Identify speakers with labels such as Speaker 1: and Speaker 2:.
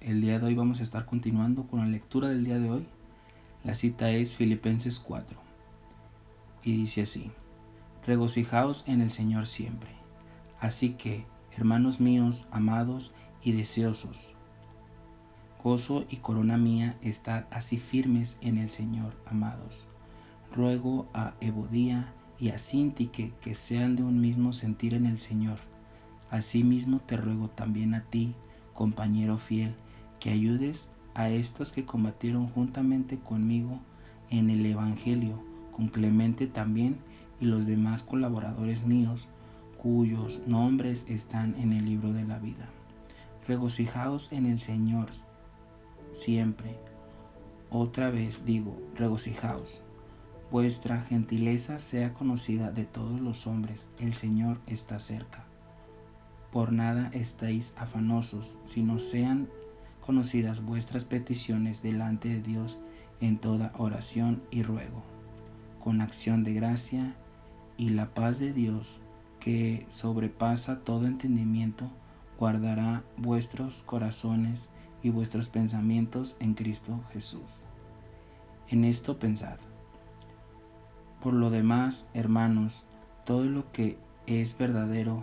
Speaker 1: el día de hoy vamos a estar continuando con la lectura del día de hoy. La cita es Filipenses 4 y dice así, regocijaos en el Señor siempre. Así que, hermanos míos, amados y deseosos, gozo y corona mía, estad así firmes en el Señor, amados. Ruego a Ebodía y a Sintique que sean de un mismo sentir en el Señor. Asimismo te ruego también a ti, compañero fiel, que ayudes a estos que combatieron juntamente conmigo en el Evangelio, con Clemente también y los demás colaboradores míos, cuyos nombres están en el libro de la vida. Regocijaos en el Señor siempre. Otra vez digo, regocijaos. Vuestra gentileza sea conocida de todos los hombres, el Señor está cerca. Por nada estáis afanosos, sino sean conocidas vuestras peticiones delante de Dios en toda oración y ruego, con acción de gracia y la paz de Dios, que sobrepasa todo entendimiento, guardará vuestros corazones y vuestros pensamientos en Cristo Jesús. En esto pensad. Por lo demás, hermanos, todo lo que es verdadero,